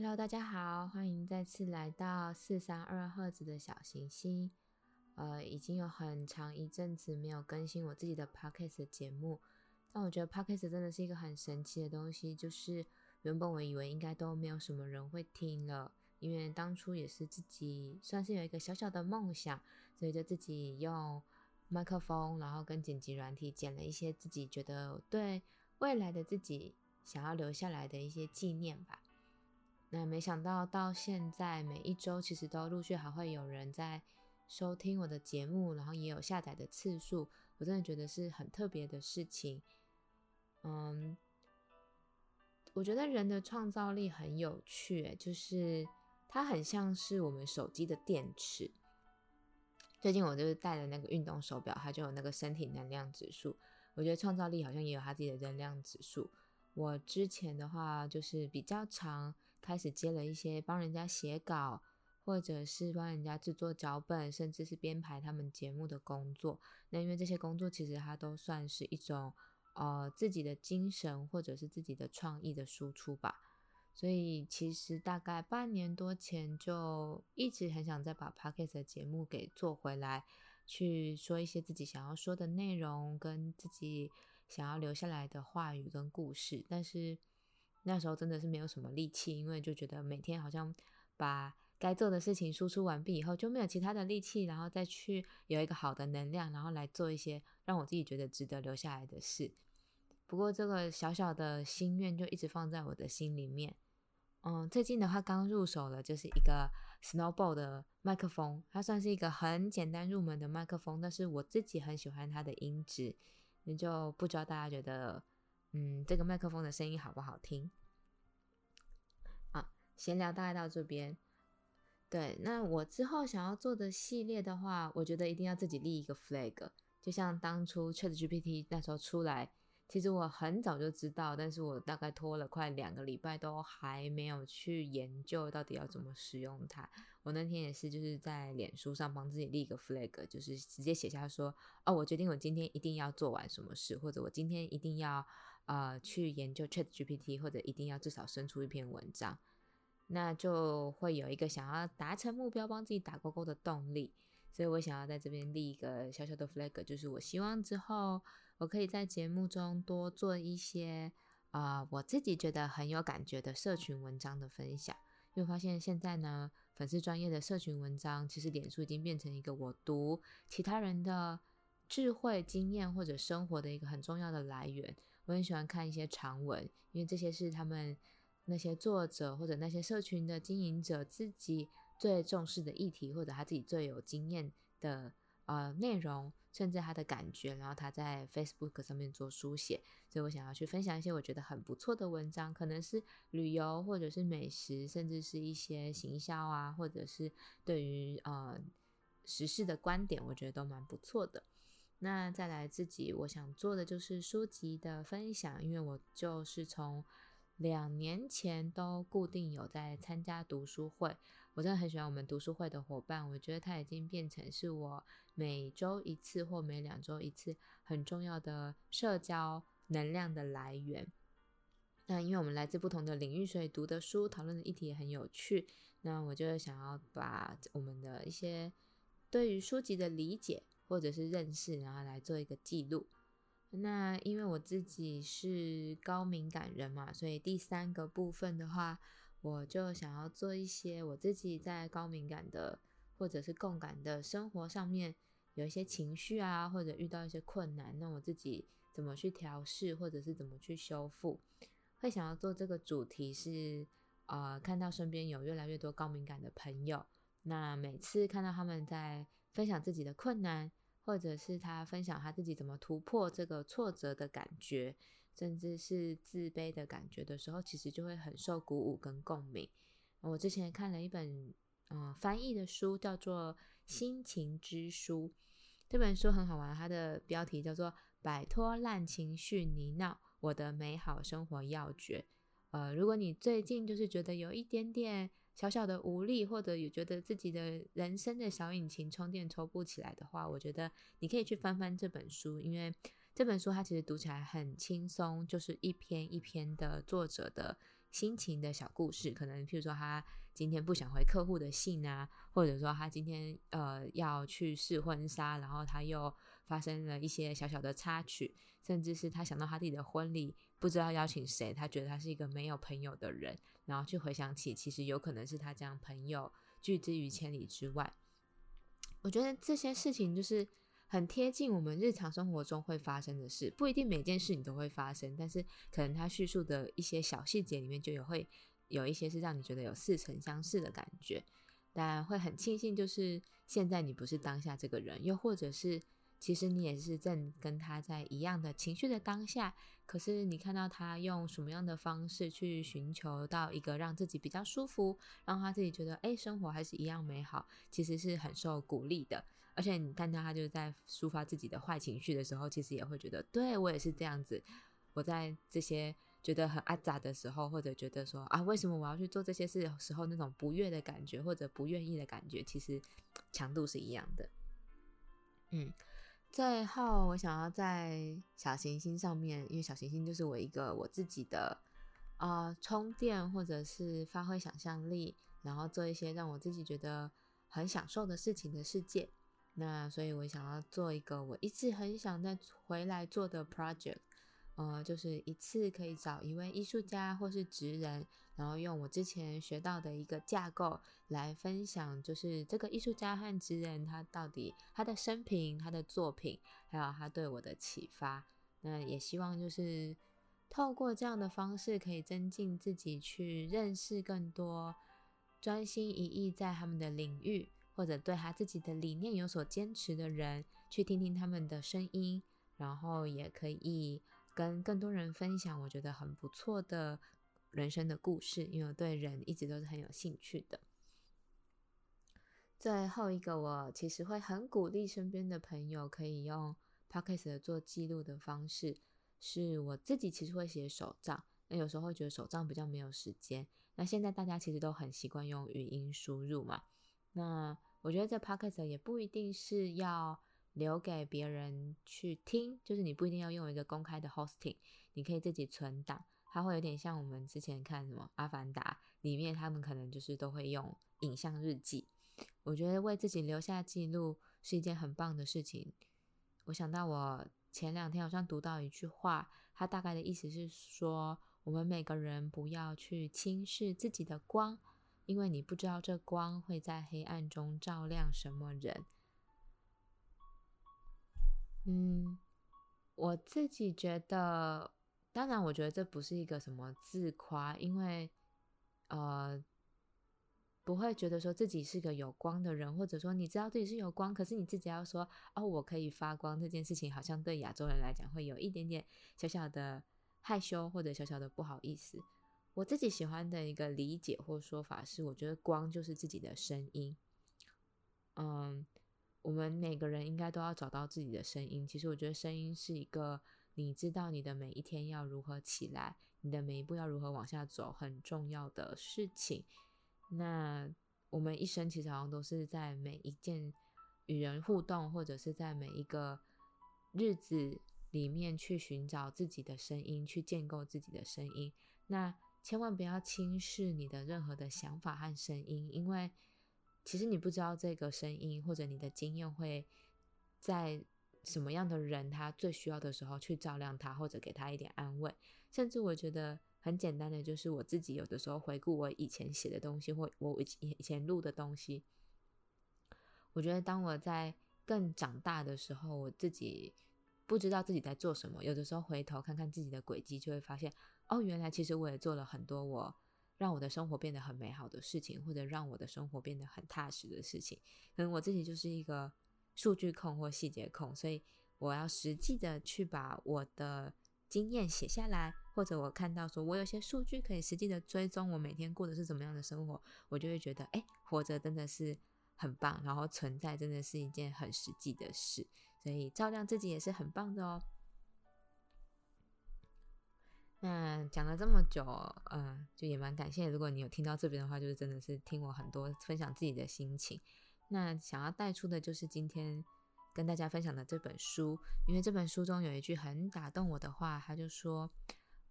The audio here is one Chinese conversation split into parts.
Hello，大家好，欢迎再次来到四三二赫兹的小行星。呃，已经有很长一阵子没有更新我自己的 podcast 节目，但我觉得 podcast 真的是一个很神奇的东西。就是原本我以为应该都没有什么人会听了，因为当初也是自己算是有一个小小的梦想，所以就自己用麦克风，然后跟剪辑软体剪了一些自己觉得对未来的自己想要留下来的一些纪念吧。那没想到到现在每一周其实都陆续还会有人在收听我的节目，然后也有下载的次数，我真的觉得是很特别的事情。嗯，我觉得人的创造力很有趣，就是它很像是我们手机的电池。最近我就是戴了那个运动手表，它就有那个身体能量指数。我觉得创造力好像也有它自己的能量指数。我之前的话就是比较常开始接了一些帮人家写稿，或者是帮人家制作脚本，甚至是编排他们节目的工作。那因为这些工作其实它都算是一种呃自己的精神或者是自己的创意的输出吧。所以其实大概半年多前就一直很想再把 podcast 的节目给做回来，去说一些自己想要说的内容跟自己。想要留下来的话语跟故事，但是那时候真的是没有什么力气，因为就觉得每天好像把该做的事情输出完毕以后，就没有其他的力气，然后再去有一个好的能量，然后来做一些让我自己觉得值得留下来的事。不过这个小小的心愿就一直放在我的心里面。嗯，最近的话刚入手了，就是一个 Snowball 的麦克风，它算是一个很简单入门的麦克风，但是我自己很喜欢它的音质。那就不知道大家觉得，嗯，这个麦克风的声音好不好听？啊，闲聊大概到这边。对，那我之后想要做的系列的话，我觉得一定要自己立一个 flag，就像当初 ChatGPT 那时候出来。其实我很早就知道，但是我大概拖了快两个礼拜，都还没有去研究到底要怎么使用它。我那天也是就是在脸书上帮自己立一个 flag，就是直接写下说，哦，我决定我今天一定要做完什么事，或者我今天一定要呃去研究 Chat GPT，或者一定要至少生出一篇文章，那就会有一个想要达成目标、帮自己打勾勾的动力。所以我想要在这边立一个小小的 flag，就是我希望之后我可以在节目中多做一些啊，我自己觉得很有感觉的社群文章的分享。因为发现现在呢，粉丝专业的社群文章，其实脸书已经变成一个我读其他人的智慧经验或者生活的一个很重要的来源。我很喜欢看一些长文，因为这些是他们那些作者或者那些社群的经营者自己。最重视的议题，或者他自己最有经验的呃内容，甚至他的感觉，然后他在 Facebook 上面做书写，所以我想要去分享一些我觉得很不错的文章，可能是旅游，或者是美食，甚至是一些行销啊，或者是对于呃时事的观点，我觉得都蛮不错的。那再来自己我想做的就是书籍的分享，因为我就是从。两年前都固定有在参加读书会，我真的很喜欢我们读书会的伙伴，我觉得他已经变成是我每周一次或每两周一次很重要的社交能量的来源。那因为我们来自不同的领域，所以读的书、讨论的议题也很有趣。那我就想要把我们的一些对于书籍的理解或者是认识，然后来做一个记录。那因为我自己是高敏感人嘛，所以第三个部分的话，我就想要做一些我自己在高敏感的或者是共感的生活上面有一些情绪啊，或者遇到一些困难，那我自己怎么去调试，或者是怎么去修复？会想要做这个主题是，呃，看到身边有越来越多高敏感的朋友，那每次看到他们在分享自己的困难。或者是他分享他自己怎么突破这个挫折的感觉，甚至是自卑的感觉的时候，其实就会很受鼓舞跟共鸣。我之前看了一本嗯翻译的书，叫做《心情之书》。这本书很好玩，它的标题叫做《摆脱烂情绪泥淖：我的美好生活要诀》。呃，如果你最近就是觉得有一点点小小的无力，或者有觉得自己的人生的小引擎充电抽不起来的话，我觉得你可以去翻翻这本书，因为这本书它其实读起来很轻松，就是一篇一篇的作者的心情的小故事，可能譬如说他今天不想回客户的信啊，或者说他今天呃要去试婚纱，然后他又发生了一些小小的插曲，甚至是他想到他自己的婚礼不知道邀请谁，他觉得他是一个没有朋友的人，然后去回想起其实有可能是他将朋友拒之于千里之外。我觉得这些事情就是很贴近我们日常生活中会发生的事，不一定每件事你都会发生，但是可能他叙述的一些小细节里面就有会有一些是让你觉得有似曾相识的感觉，但会很庆幸就是现在你不是当下这个人，又或者是。其实你也是正跟他在一样的情绪的当下，可是你看到他用什么样的方式去寻求到一个让自己比较舒服，让他自己觉得哎，生活还是一样美好，其实是很受鼓励的。而且你看到他就是在抒发自己的坏情绪的时候，其实也会觉得，对我也是这样子。我在这些觉得很阿杂的时候，或者觉得说啊，为什么我要去做这些事的时候，那种不悦的感觉或者不愿意的感觉，其实强度是一样的。嗯。最后，我想要在小行星上面，因为小行星就是我一个我自己的啊充电，或者是发挥想象力，然后做一些让我自己觉得很享受的事情的世界。那所以，我想要做一个我一直很想再回来做的 project。呃，就是一次可以找一位艺术家或是职人，然后用我之前学到的一个架构来分享，就是这个艺术家和职人他到底他的生平、他的作品，还有他对我的启发。那也希望就是透过这样的方式，可以增进自己去认识更多专心一意在他们的领域，或者对他自己的理念有所坚持的人，去听听他们的声音，然后也可以。跟更多人分享我觉得很不错的人生的故事，因为我对人一直都是很有兴趣的。最后一个，我其实会很鼓励身边的朋友可以用 podcast 做记录的方式，是我自己其实会写手账，那有时候会觉得手账比较没有时间。那现在大家其实都很习惯用语音输入嘛，那我觉得这 podcast 也不一定是要。留给别人去听，就是你不一定要用一个公开的 hosting，你可以自己存档。它会有点像我们之前看什么《阿凡达》里面，他们可能就是都会用影像日记。我觉得为自己留下记录是一件很棒的事情。我想到我前两天好像读到一句话，它大概的意思是说，我们每个人不要去轻视自己的光，因为你不知道这光会在黑暗中照亮什么人。嗯，我自己觉得，当然，我觉得这不是一个什么自夸，因为呃，不会觉得说自己是个有光的人，或者说你知道自己是有光，可是你自己要说哦，我可以发光这件事情，好像对亚洲人来讲会有一点点小小的害羞或者小小的不好意思。我自己喜欢的一个理解或说法是，我觉得光就是自己的声音，嗯。我们每个人应该都要找到自己的声音。其实我觉得声音是一个，你知道你的每一天要如何起来，你的每一步要如何往下走，很重要的事情。那我们一生其实好像都是在每一件与人互动，或者是在每一个日子里面去寻找自己的声音，去建构自己的声音。那千万不要轻视你的任何的想法和声音，因为。其实你不知道这个声音或者你的经验会在什么样的人他最需要的时候去照亮他，或者给他一点安慰。甚至我觉得很简单的，就是我自己有的时候回顾我以前写的东西，或我以以前录的东西。我觉得当我在更长大的时候，我自己不知道自己在做什么，有的时候回头看看自己的轨迹，就会发现哦，原来其实我也做了很多我。让我的生活变得很美好的事情，或者让我的生活变得很踏实的事情，可能我自己就是一个数据控或细节控，所以我要实际的去把我的经验写下来，或者我看到说我有些数据可以实际的追踪我每天过的是怎么样的生活，我就会觉得，哎，活着真的是很棒，然后存在真的是一件很实际的事，所以照亮自己也是很棒的哦。那讲了这么久，嗯，就也蛮感谢。如果你有听到这边的话，就是真的是听我很多分享自己的心情。那想要带出的就是今天跟大家分享的这本书，因为这本书中有一句很打动我的话，他就说：“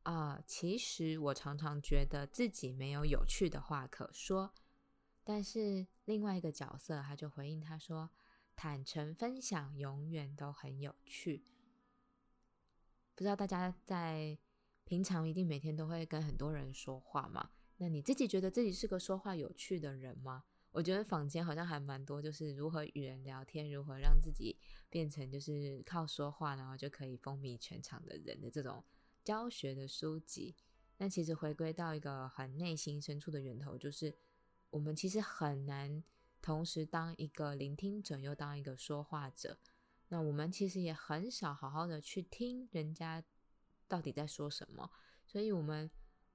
啊，其实我常常觉得自己没有有趣的话可说。但是另外一个角色他就回应他说：“坦诚分享永远都很有趣。”不知道大家在平常一定每天都会跟很多人说话嘛？那你自己觉得自己是个说话有趣的人吗？我觉得坊间好像还蛮多，就是如何与人聊天，如何让自己变成就是靠说话然后就可以风靡全场的人的这种教学的书籍。那其实回归到一个很内心深处的源头，就是。我们其实很难同时当一个聆听者又当一个说话者。那我们其实也很少好好的去听人家到底在说什么，所以我们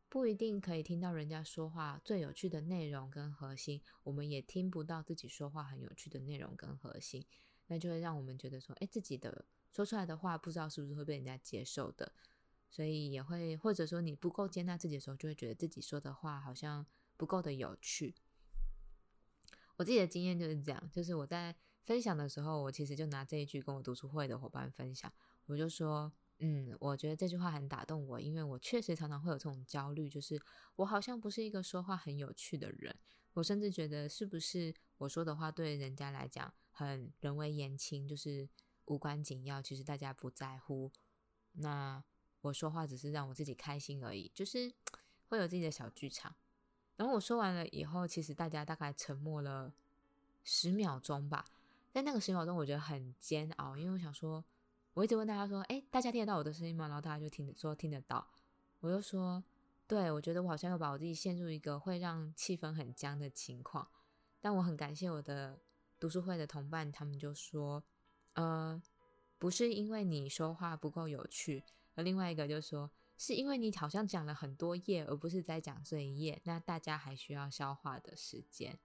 不一定可以听到人家说话最有趣的内容跟核心，我们也听不到自己说话很有趣的内容跟核心，那就会让我们觉得说，哎，自己的说出来的话不知道是不是会被人家接受的，所以也会或者说你不够接纳自己的时候，就会觉得自己说的话好像。不够的有趣，我自己的经验就是这样，就是我在分享的时候，我其实就拿这一句跟我读书会的伙伴分享，我就说，嗯，我觉得这句话很打动我，因为我确实常常会有这种焦虑，就是我好像不是一个说话很有趣的人，我甚至觉得是不是我说的话对人家来讲很人微言轻，就是无关紧要，其实大家不在乎，那我说话只是让我自己开心而已，就是 会有自己的小剧场。然后我说完了以后，其实大家大概沉默了十秒钟吧。在那个十秒钟，我觉得很煎熬，因为我想说，我一直问大家说：“哎，大家听得到我的声音吗？”然后大家就听说听得到。我就说：“对，我觉得我好像又把我自己陷入一个会让气氛很僵的情况。”但我很感谢我的读书会的同伴，他们就说：“呃，不是因为你说话不够有趣。”而另外一个就说。是因为你好像讲了很多页，而不是在讲这一页，那大家还需要消化的时间。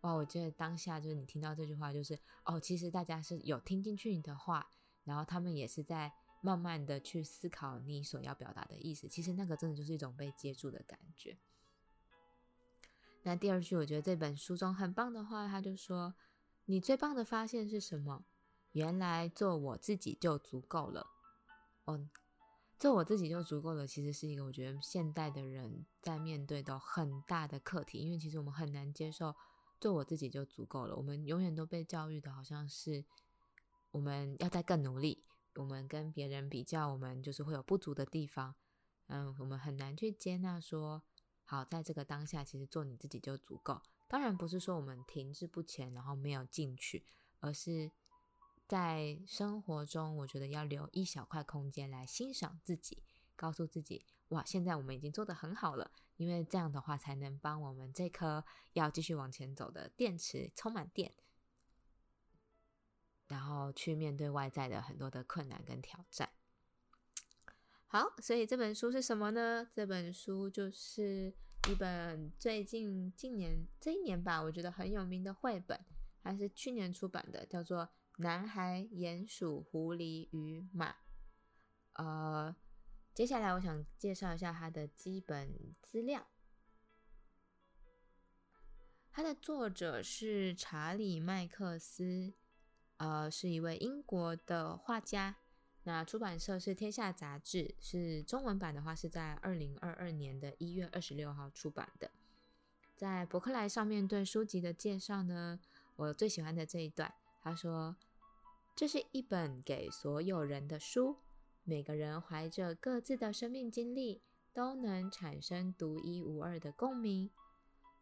哇，我觉得当下就是你听到这句话，就是哦，其实大家是有听进去你的话，然后他们也是在慢慢的去思考你所要表达的意思。其实那个真的就是一种被接住的感觉。那第二句，我觉得这本书中很棒的话，他就说：“你最棒的发现是什么？原来做我自己就足够了。”哦。做我自己就足够了，其实是一个我觉得现代的人在面对的很大的课题，因为其实我们很难接受做我自己就足够了。我们永远都被教育的好像是我们要再更努力，我们跟别人比较，我们就是会有不足的地方。嗯，我们很难去接纳说，好，在这个当下，其实做你自己就足够。当然不是说我们停滞不前，然后没有进去，而是。在生活中，我觉得要留一小块空间来欣赏自己，告诉自己：哇，现在我们已经做得很好了。因为这样的话，才能帮我们这颗要继续往前走的电池充满电，然后去面对外在的很多的困难跟挑战。好，所以这本书是什么呢？这本书就是一本最近近年这一年吧，我觉得很有名的绘本，还是去年出版的，叫做。男孩、鼹鼠、狐狸与马。呃，接下来我想介绍一下它的基本资料。它的作者是查理·麦克斯，呃，是一位英国的画家。那出版社是天下杂志，是中文版的话是在二零二二年的一月二十六号出版的。在博客来上面对书籍的介绍呢，我最喜欢的这一段。他说：“这是一本给所有人的书，每个人怀着各自的生命经历，都能产生独一无二的共鸣。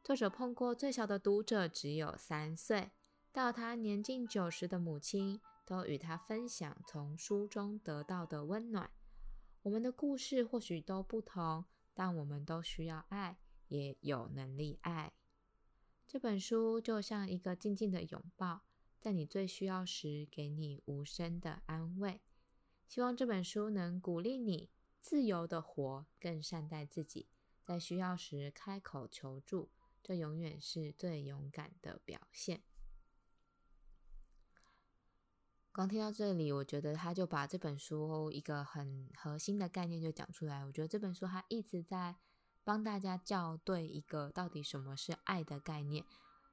作者碰过最小的读者只有三岁，到他年近九十的母亲，都与他分享从书中得到的温暖。我们的故事或许都不同，但我们都需要爱，也有能力爱。这本书就像一个静静的拥抱。”在你最需要时，给你无声的安慰。希望这本书能鼓励你自由的活，更善待自己。在需要时开口求助，这永远是最勇敢的表现。光听到这里，我觉得他就把这本书一个很核心的概念就讲出来。我觉得这本书他一直在帮大家校对一个到底什么是爱的概念。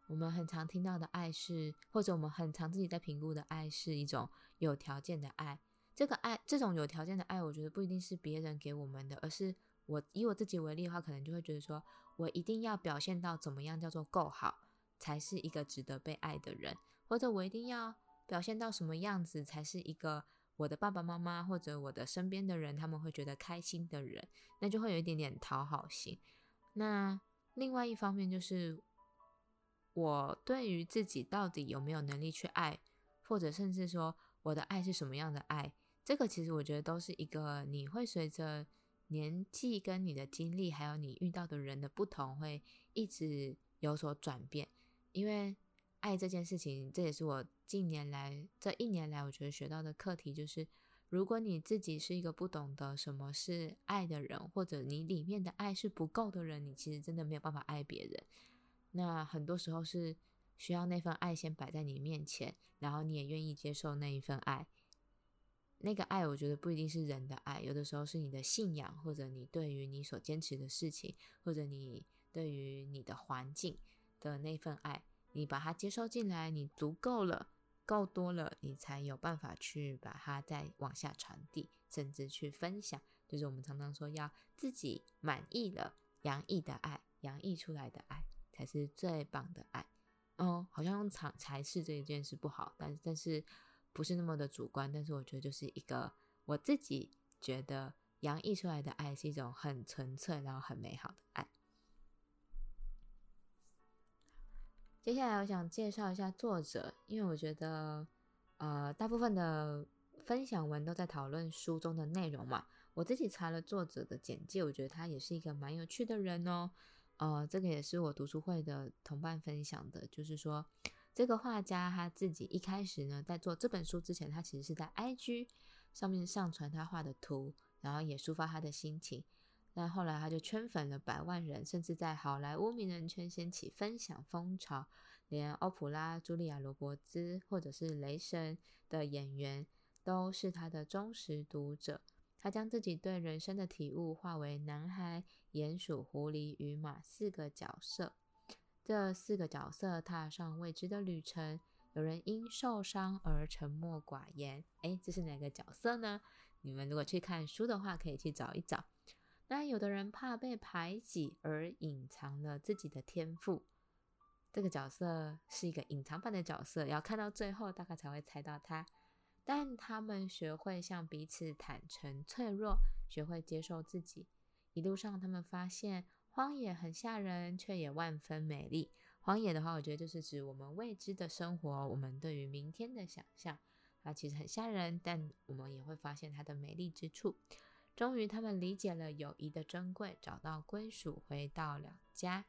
我们很常听到的爱是，或者我们很常自己在评估的爱是一种有条件的爱。这个爱，这种有条件的爱，我觉得不一定是别人给我们的，而是我以我自己为例的话，可能就会觉得说，我一定要表现到怎么样叫做够好，才是一个值得被爱的人，或者我一定要表现到什么样子，才是一个我的爸爸妈妈或者我的身边的人他们会觉得开心的人，那就会有一点点讨好型。那另外一方面就是，我对于自己到底有没有能力去爱，或者甚至说我的爱是什么样的爱，这个其实我觉得都是一个你会随着。年纪跟你的经历，还有你遇到的人的不同，会一直有所转变。因为爱这件事情，这也是我近年来这一年来，我觉得学到的课题，就是如果你自己是一个不懂得什么是爱的人，或者你里面的爱是不够的人，你其实真的没有办法爱别人。那很多时候是需要那份爱先摆在你面前，然后你也愿意接受那一份爱。那个爱，我觉得不一定是人的爱，有的时候是你的信仰，或者你对于你所坚持的事情，或者你对于你的环境的那份爱，你把它接收进来，你足够了，够多了，你才有办法去把它再往下传递，甚至去分享。就是我们常常说，要自己满意了，洋溢的爱，洋溢出来的爱，才是最棒的爱。哦，好像用才才是这一件事不好，但但是。不是那么的主观，但是我觉得就是一个我自己觉得洋溢出来的爱是一种很纯粹，然后很美好的爱。接下来我想介绍一下作者，因为我觉得呃大部分的分享文都在讨论书中的内容嘛。我自己查了作者的简介，我觉得他也是一个蛮有趣的人哦。呃，这个也是我读书会的同伴分享的，就是说。这个画家他自己一开始呢，在做这本书之前，他其实是在 IG 上面上传他画的图，然后也抒发他的心情。但后来他就圈粉了百万人，甚至在好莱坞名人圈掀起分享风潮，连欧普拉、茱莉亚·罗伯兹或者是雷神的演员都是他的忠实读者。他将自己对人生的体悟化为男孩、鼹鼠、狐狸与马四个角色。这四个角色踏上未知的旅程，有人因受伤而沉默寡言。哎，这是哪个角色呢？你们如果去看书的话，可以去找一找。那有的人怕被排挤而隐藏了自己的天赋，这个角色是一个隐藏版的角色，要看到最后大概才会猜到他。但他们学会向彼此坦诚脆弱，学会接受自己。一路上，他们发现。荒野很吓人，却也万分美丽。荒野的话，我觉得就是指我们未知的生活，我们对于明天的想象。它其实很吓人，但我们也会发现它的美丽之处。终于，他们理解了友谊的珍贵，找到归属，回到了家。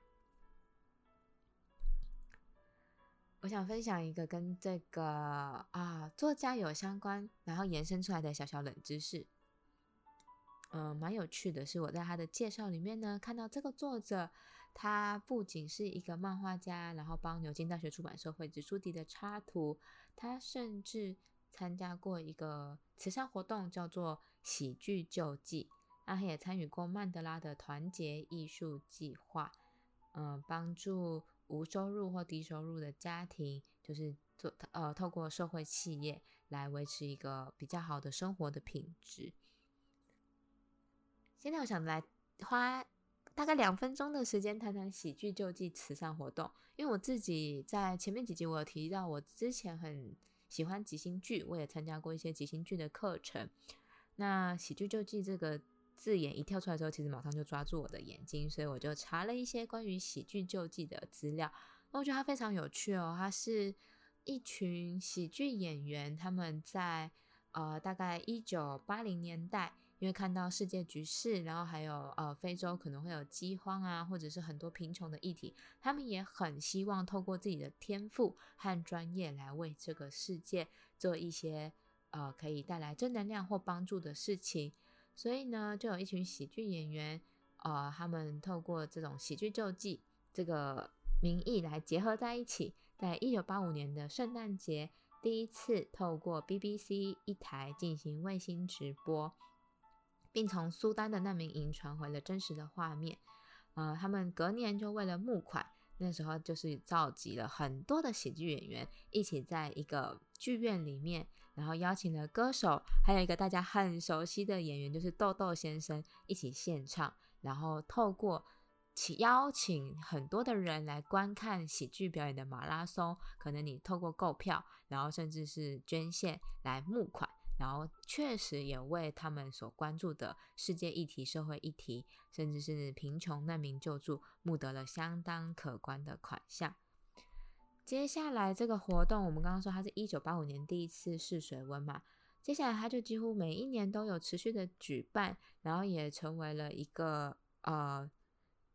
我想分享一个跟这个啊作家有相关，然后延伸出来的小小冷知识。嗯，蛮有趣的是，我在他的介绍里面呢，看到这个作者，他不仅是一个漫画家，然后帮牛津大学出版社绘制书籍的插图，他甚至参加过一个慈善活动，叫做喜剧救济。那他也参与过曼德拉的团结艺术计划，嗯，帮助无收入或低收入的家庭，就是做呃，透过社会企业来维持一个比较好的生活的品质。现在我想来花大概两分钟的时间谈谈喜剧救济慈善活动，因为我自己在前面几集我有提到，我之前很喜欢即兴剧，我也参加过一些即兴剧的课程。那喜剧救济这个字眼一跳出来之后，其实马上就抓住我的眼睛，所以我就查了一些关于喜剧救济的资料。我觉得它非常有趣哦，它是一群喜剧演员，他们在呃大概一九八零年代。因为看到世界局势，然后还有呃非洲可能会有饥荒啊，或者是很多贫穷的议题，他们也很希望透过自己的天赋和专业来为这个世界做一些呃可以带来正能量或帮助的事情。所以呢，就有一群喜剧演员，呃，他们透过这种喜剧救济这个名义来结合在一起，在一九八五年的圣诞节，第一次透过 BBC 一台进行卫星直播。并从苏丹的难民营传回了真实的画面。呃，他们隔年就为了募款，那时候就是召集了很多的喜剧演员一起在一个剧院里面，然后邀请了歌手，还有一个大家很熟悉的演员，就是豆豆先生一起献唱，然后透过请邀请很多的人来观看喜剧表演的马拉松，可能你透过购票，然后甚至是捐献来募款，然后确实也为他们所关注的世界议题、社会议题，甚至是贫穷难民救助，募得了相当可观的款项。接下来这个活动，我们刚刚说它是一九八五年第一次试水温嘛，接下来它就几乎每一年都有持续的举办，然后也成为了一个呃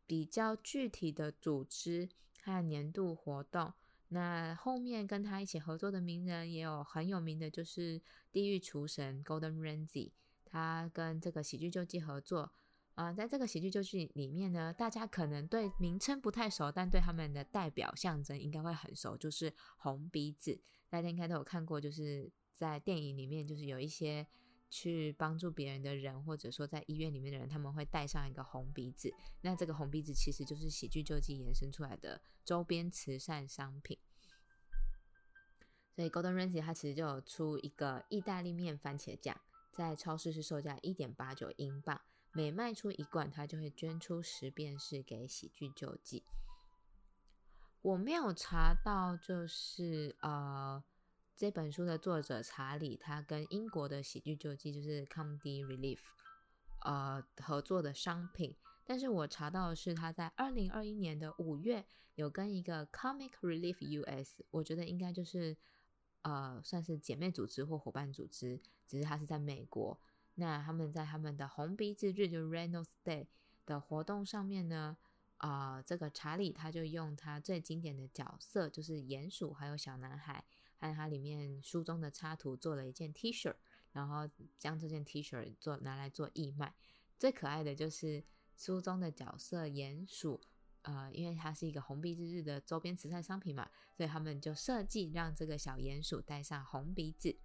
比较具体的组织和年度活动。那后面跟他一起合作的名人也有很有名的，就是地狱厨神 Golden Ramsy，他跟这个喜剧救济合作。啊，在这个喜剧救济里面呢，大家可能对名称不太熟，但对他们的代表象征应该会很熟，就是红鼻子。大家应该都有看过，就是在电影里面，就是有一些去帮助别人的人，或者说在医院里面的人，他们会带上一个红鼻子。那这个红鼻子其实就是喜剧救济延伸出来的周边慈善商品。所以 Golden Ramsy 它其实就有出一个意大利面番茄酱，在超市是售价一点八九英镑。每卖出一罐，他就会捐出十便士给喜剧救济。我没有查到，就是呃，这本书的作者查理，他跟英国的喜剧救济就是 Comedy Relief，呃，合作的商品。但是我查到的是，他在二零二一年的五月有跟一个 Comic Relief US，我觉得应该就是呃，算是姐妹组织或伙伴组织，只是他是在美国。那他们在他们的红鼻子日，就 Reynolds Day 的活动上面呢，啊，这个查理他就用他最经典的角色，就是鼹鼠还有小男孩，和它里面书中的插图做了一件 T 恤，然后将这件 T 恤做拿来做义卖。最可爱的就是书中的角色鼹鼠，呃，因为它是一个红鼻子日的周边慈善商品嘛，所以他们就设计让这个小鼹鼠戴上红鼻子。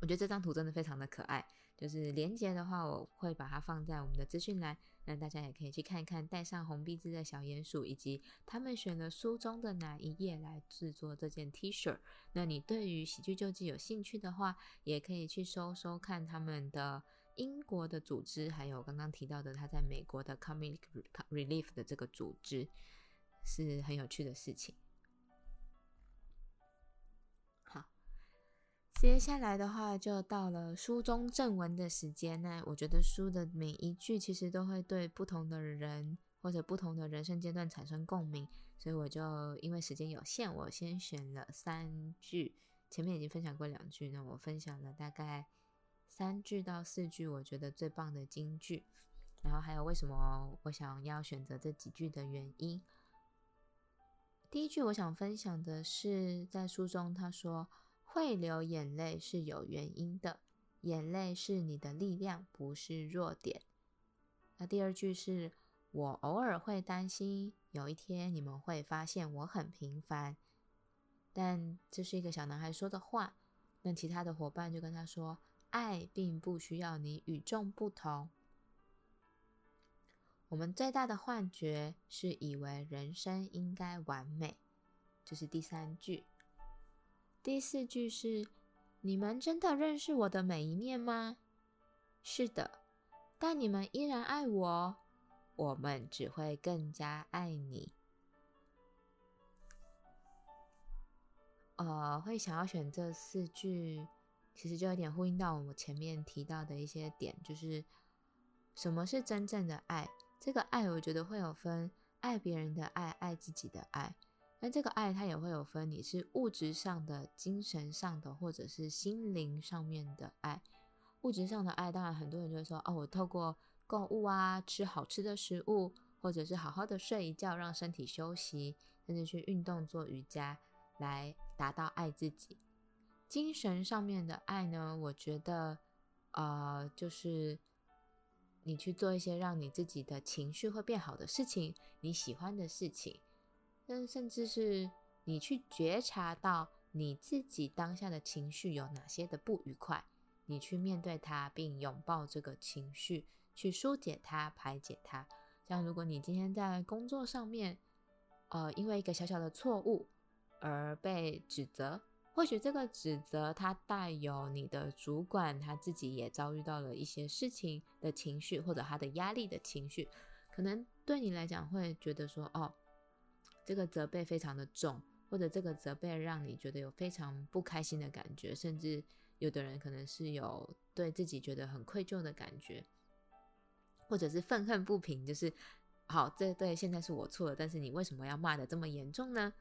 我觉得这张图真的非常的可爱，就是连接的话，我会把它放在我们的资讯栏，那大家也可以去看一看带上红鼻子的小鼹鼠，以及他们选了书中的哪一页来制作这件 T 恤。那你对于喜剧救济有兴趣的话，也可以去搜搜看他们的英国的组织，还有刚刚提到的他在美国的 Comic Relief 的这个组织，是很有趣的事情。接下来的话，就到了书中正文的时间。那我觉得书的每一句其实都会对不同的人或者不同的人生阶段产生共鸣，所以我就因为时间有限，我先选了三句。前面已经分享过两句，那我分享了大概三句到四句，我觉得最棒的金句。然后还有为什么我想要选择这几句的原因。第一句我想分享的是在书中他说。会流眼泪是有原因的，眼泪是你的力量，不是弱点。那第二句是我偶尔会担心，有一天你们会发现我很平凡。但这是一个小男孩说的话。那其他的伙伴就跟他说：“爱并不需要你与众不同。我们最大的幻觉是以为人生应该完美。”这是第三句。第四句是：你们真的认识我的每一面吗？是的，但你们依然爱我。我们只会更加爱你。呃，会想要选这四句，其实就有点呼应到我们前面提到的一些点，就是什么是真正的爱？这个爱，我觉得会有分爱别人的爱，爱自己的爱。那这个爱，它也会有分，你是物质上的、精神上的，或者是心灵上面的爱。物质上的爱，当然很多人就会说，哦，我透过购物啊，吃好吃的食物，或者是好好的睡一觉，让身体休息，甚至去运动、做瑜伽，来达到爱自己。精神上面的爱呢，我觉得，呃，就是你去做一些让你自己的情绪会变好的事情，你喜欢的事情。但甚至是你去觉察到你自己当下的情绪有哪些的不愉快，你去面对它，并拥抱这个情绪，去疏解它、排解它。像如果你今天在工作上面，呃，因为一个小小的错误而被指责，或许这个指责它带有你的主管他自己也遭遇到了一些事情的情绪，或者他的压力的情绪，可能对你来讲会觉得说，哦，这个责备非常的重，或者这个责备让你觉得有非常不开心的感觉，甚至有的人可能是有对自己觉得很愧疚的感觉，或者是愤恨不平，就是。好，这对现在是我错了，但是你为什么要骂的这么严重呢？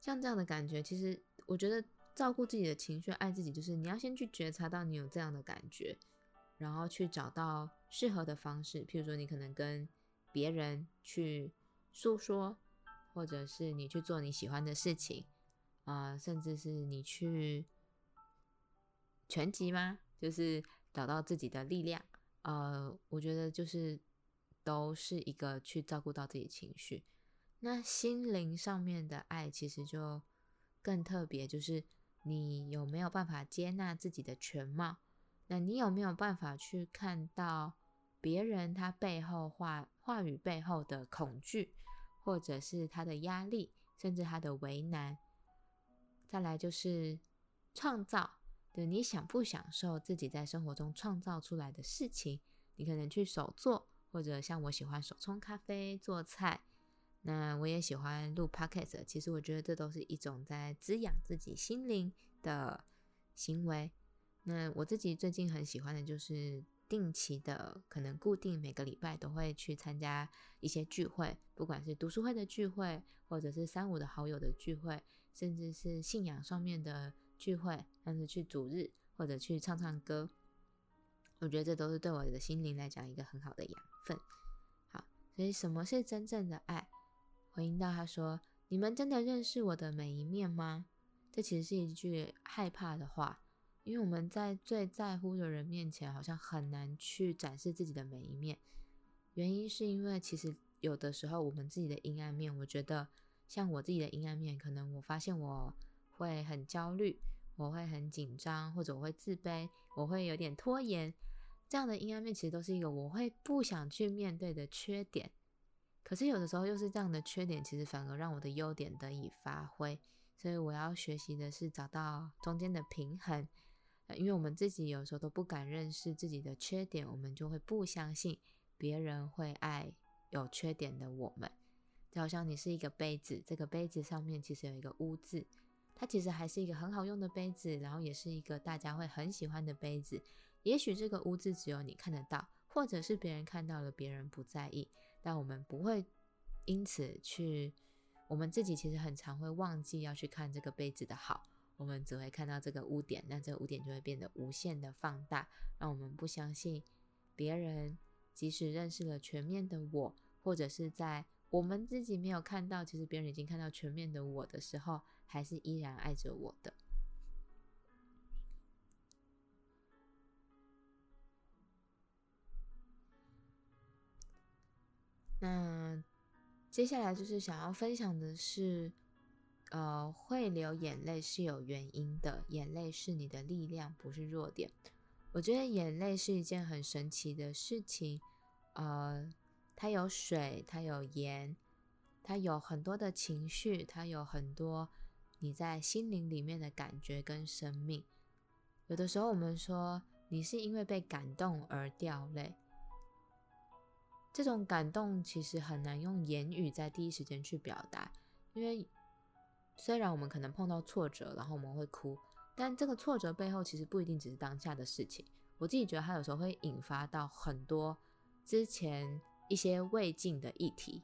像这样的感觉，其实我觉得照顾自己的情绪、爱自己，就是你要先去觉察到你有这样的感觉，然后去找到适合的方式。譬如说，你可能跟别人去诉说，或者是你去做你喜欢的事情，啊，甚至是你去全集吗？就是找到自己的力量。呃，我觉得就是。都是一个去照顾到自己情绪，那心灵上面的爱其实就更特别，就是你有没有办法接纳自己的全貌？那你有没有办法去看到别人他背后话话语背后的恐惧，或者是他的压力，甚至他的为难？再来就是创造，对，你享不享受自己在生活中创造出来的事情？你可能去手做。或者像我喜欢手冲咖啡、做菜，那我也喜欢录 podcast。其实我觉得这都是一种在滋养自己心灵的行为。那我自己最近很喜欢的就是定期的，可能固定每个礼拜都会去参加一些聚会，不管是读书会的聚会，或者是三五的好友的聚会，甚至是信仰上面的聚会，像是去主日或者去唱唱歌。我觉得这都是对我的心灵来讲一个很好的养。分好，所以什么是真正的爱？回应到他说：“你们真的认识我的每一面吗？”这其实是一句害怕的话，因为我们在最在乎的人面前，好像很难去展示自己的每一面。原因是因为其实有的时候我们自己的阴暗面，我觉得像我自己的阴暗面，可能我发现我会很焦虑，我会很紧张，或者我会自卑，我会有点拖延。这样的阴暗面其实都是一个我会不想去面对的缺点，可是有的时候又是这样的缺点，其实反而让我的优点得以发挥。所以我要学习的是找到中间的平衡，因为我们自己有时候都不敢认识自己的缺点，我们就会不相信别人会爱有缺点的我们。就好像你是一个杯子，这个杯子上面其实有一个污渍，它其实还是一个很好用的杯子，然后也是一个大家会很喜欢的杯子。也许这个污渍只有你看得到，或者是别人看到了，别人不在意，但我们不会因此去，我们自己其实很常会忘记要去看这个杯子的好，我们只会看到这个污点，那这个污点就会变得无限的放大，让我们不相信别人，即使认识了全面的我，或者是在我们自己没有看到，其实别人已经看到全面的我的时候，还是依然爱着我的。那接下来就是想要分享的是，呃，会流眼泪是有原因的，眼泪是你的力量，不是弱点。我觉得眼泪是一件很神奇的事情，呃，它有水，它有盐，它有很多的情绪，它有很多你在心灵里面的感觉跟生命。有的时候我们说你是因为被感动而掉泪。这种感动其实很难用言语在第一时间去表达，因为虽然我们可能碰到挫折，然后我们会哭，但这个挫折背后其实不一定只是当下的事情。我自己觉得它有时候会引发到很多之前一些未尽的议题，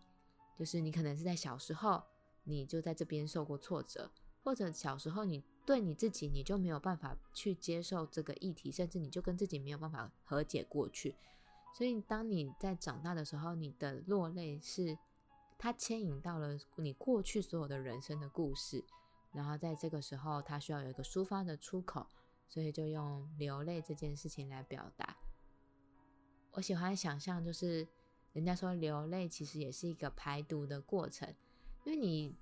就是你可能是在小时候你就在这边受过挫折，或者小时候你对你自己你就没有办法去接受这个议题，甚至你就跟自己没有办法和解过去。所以，当你在长大的时候，你的落泪是它牵引到了你过去所有的人生的故事，然后在这个时候，它需要有一个抒发的出口，所以就用流泪这件事情来表达。我喜欢想象，就是人家说流泪其实也是一个排毒的过程，因为你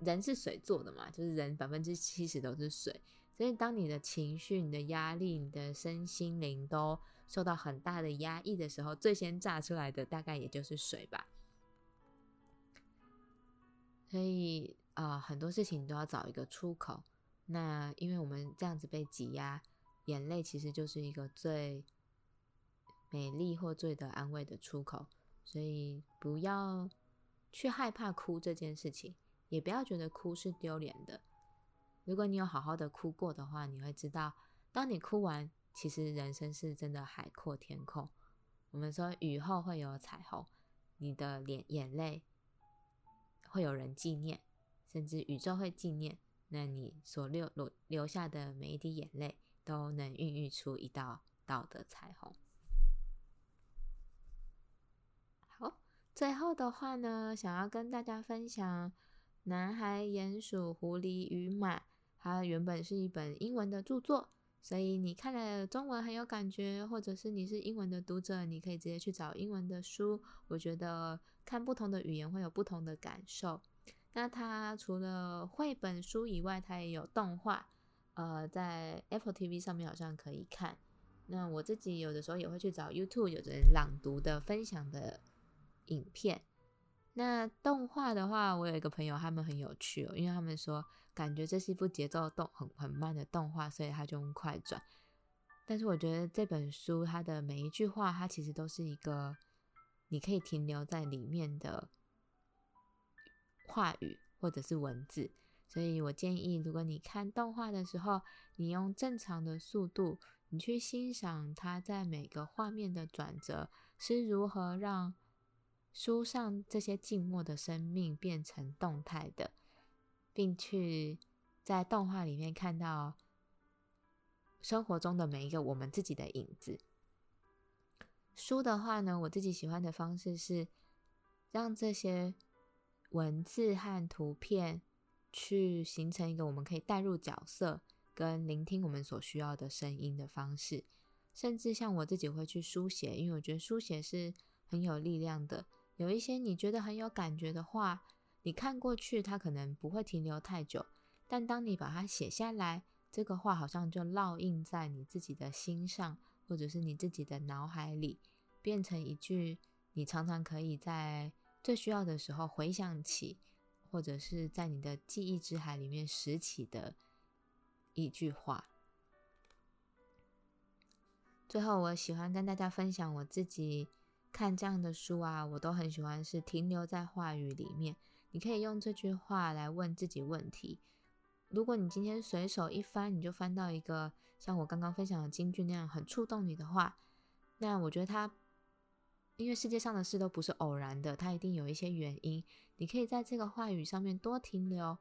人是水做的嘛，就是人百分之七十都是水，所以当你的情绪、你的压力、你的身心灵都受到很大的压抑的时候，最先炸出来的大概也就是水吧。所以啊，很多事情都要找一个出口。那因为我们这样子被挤压，眼泪其实就是一个最美丽或最的安慰的出口，所以不要去害怕哭这件事情，也不要觉得哭是丢脸的。如果你有好好的哭过的话，你会知道，当你哭完，其实人生是真的海阔天空。我们说雨后会有彩虹，你的脸眼泪会有人纪念，甚至宇宙会纪念。那你所流流留下的每一滴眼泪，都能孕育出一道道的彩虹。好，最后的话呢，想要跟大家分享《男孩、鼹鼠、狐狸与马》。它原本是一本英文的著作，所以你看了中文很有感觉，或者是你是英文的读者，你可以直接去找英文的书。我觉得看不同的语言会有不同的感受。那它除了绘本书以外，它也有动画，呃，在 Apple TV 上面好像可以看。那我自己有的时候也会去找 YouTube 有人朗读的分享的影片。那动画的话，我有一个朋友，他们很有趣哦，因为他们说。感觉这是一部节奏动很很慢的动画，所以他就用快转。但是我觉得这本书它的每一句话，它其实都是一个你可以停留在里面的话语或者是文字。所以我建议，如果你看动画的时候，你用正常的速度，你去欣赏它在每个画面的转折是如何让书上这些静默的生命变成动态的。并去在动画里面看到生活中的每一个我们自己的影子。书的话呢，我自己喜欢的方式是让这些文字和图片去形成一个我们可以带入角色跟聆听我们所需要的声音的方式。甚至像我自己会去书写，因为我觉得书写是很有力量的。有一些你觉得很有感觉的话。你看过去，它可能不会停留太久，但当你把它写下来，这个话好像就烙印在你自己的心上，或者是你自己的脑海里，变成一句你常常可以在最需要的时候回想起，或者是在你的记忆之海里面拾起的一句话。最后，我喜欢跟大家分享我自己看这样的书啊，我都很喜欢是停留在话语里面。你可以用这句话来问自己问题。如果你今天随手一翻，你就翻到一个像我刚刚分享的京剧那样很触动你的话，那我觉得它，因为世界上的事都不是偶然的，它一定有一些原因。你可以在这个话语上面多停留，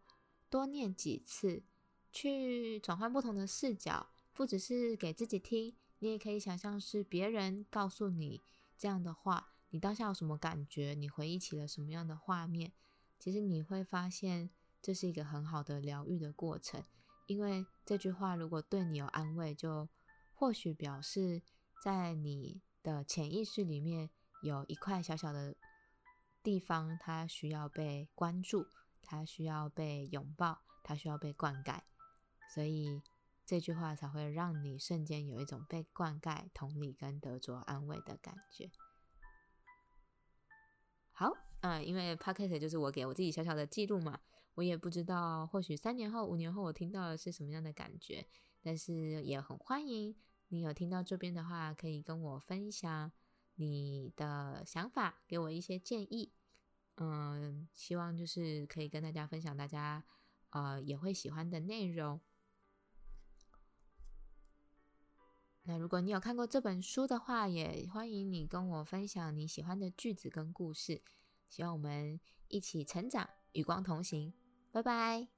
多念几次，去转换不同的视角，不只是给自己听，你也可以想象是别人告诉你这样的话，你当下有什么感觉？你回忆起了什么样的画面？其实你会发现，这是一个很好的疗愈的过程，因为这句话如果对你有安慰，就或许表示在你的潜意识里面有一块小小的地方，它需要被关注，它需要被拥抱，它需要被灌溉，所以这句话才会让你瞬间有一种被灌溉、同理跟得着安慰的感觉。好。嗯，因为 podcast 就是我给我自己小小的记录嘛，我也不知道，或许三年后、五年后我听到的是什么样的感觉，但是也很欢迎你有听到这边的话，可以跟我分享你的想法，给我一些建议。嗯，希望就是可以跟大家分享大家呃也会喜欢的内容。那如果你有看过这本书的话，也欢迎你跟我分享你喜欢的句子跟故事。希望我们一起成长，与光同行。拜拜。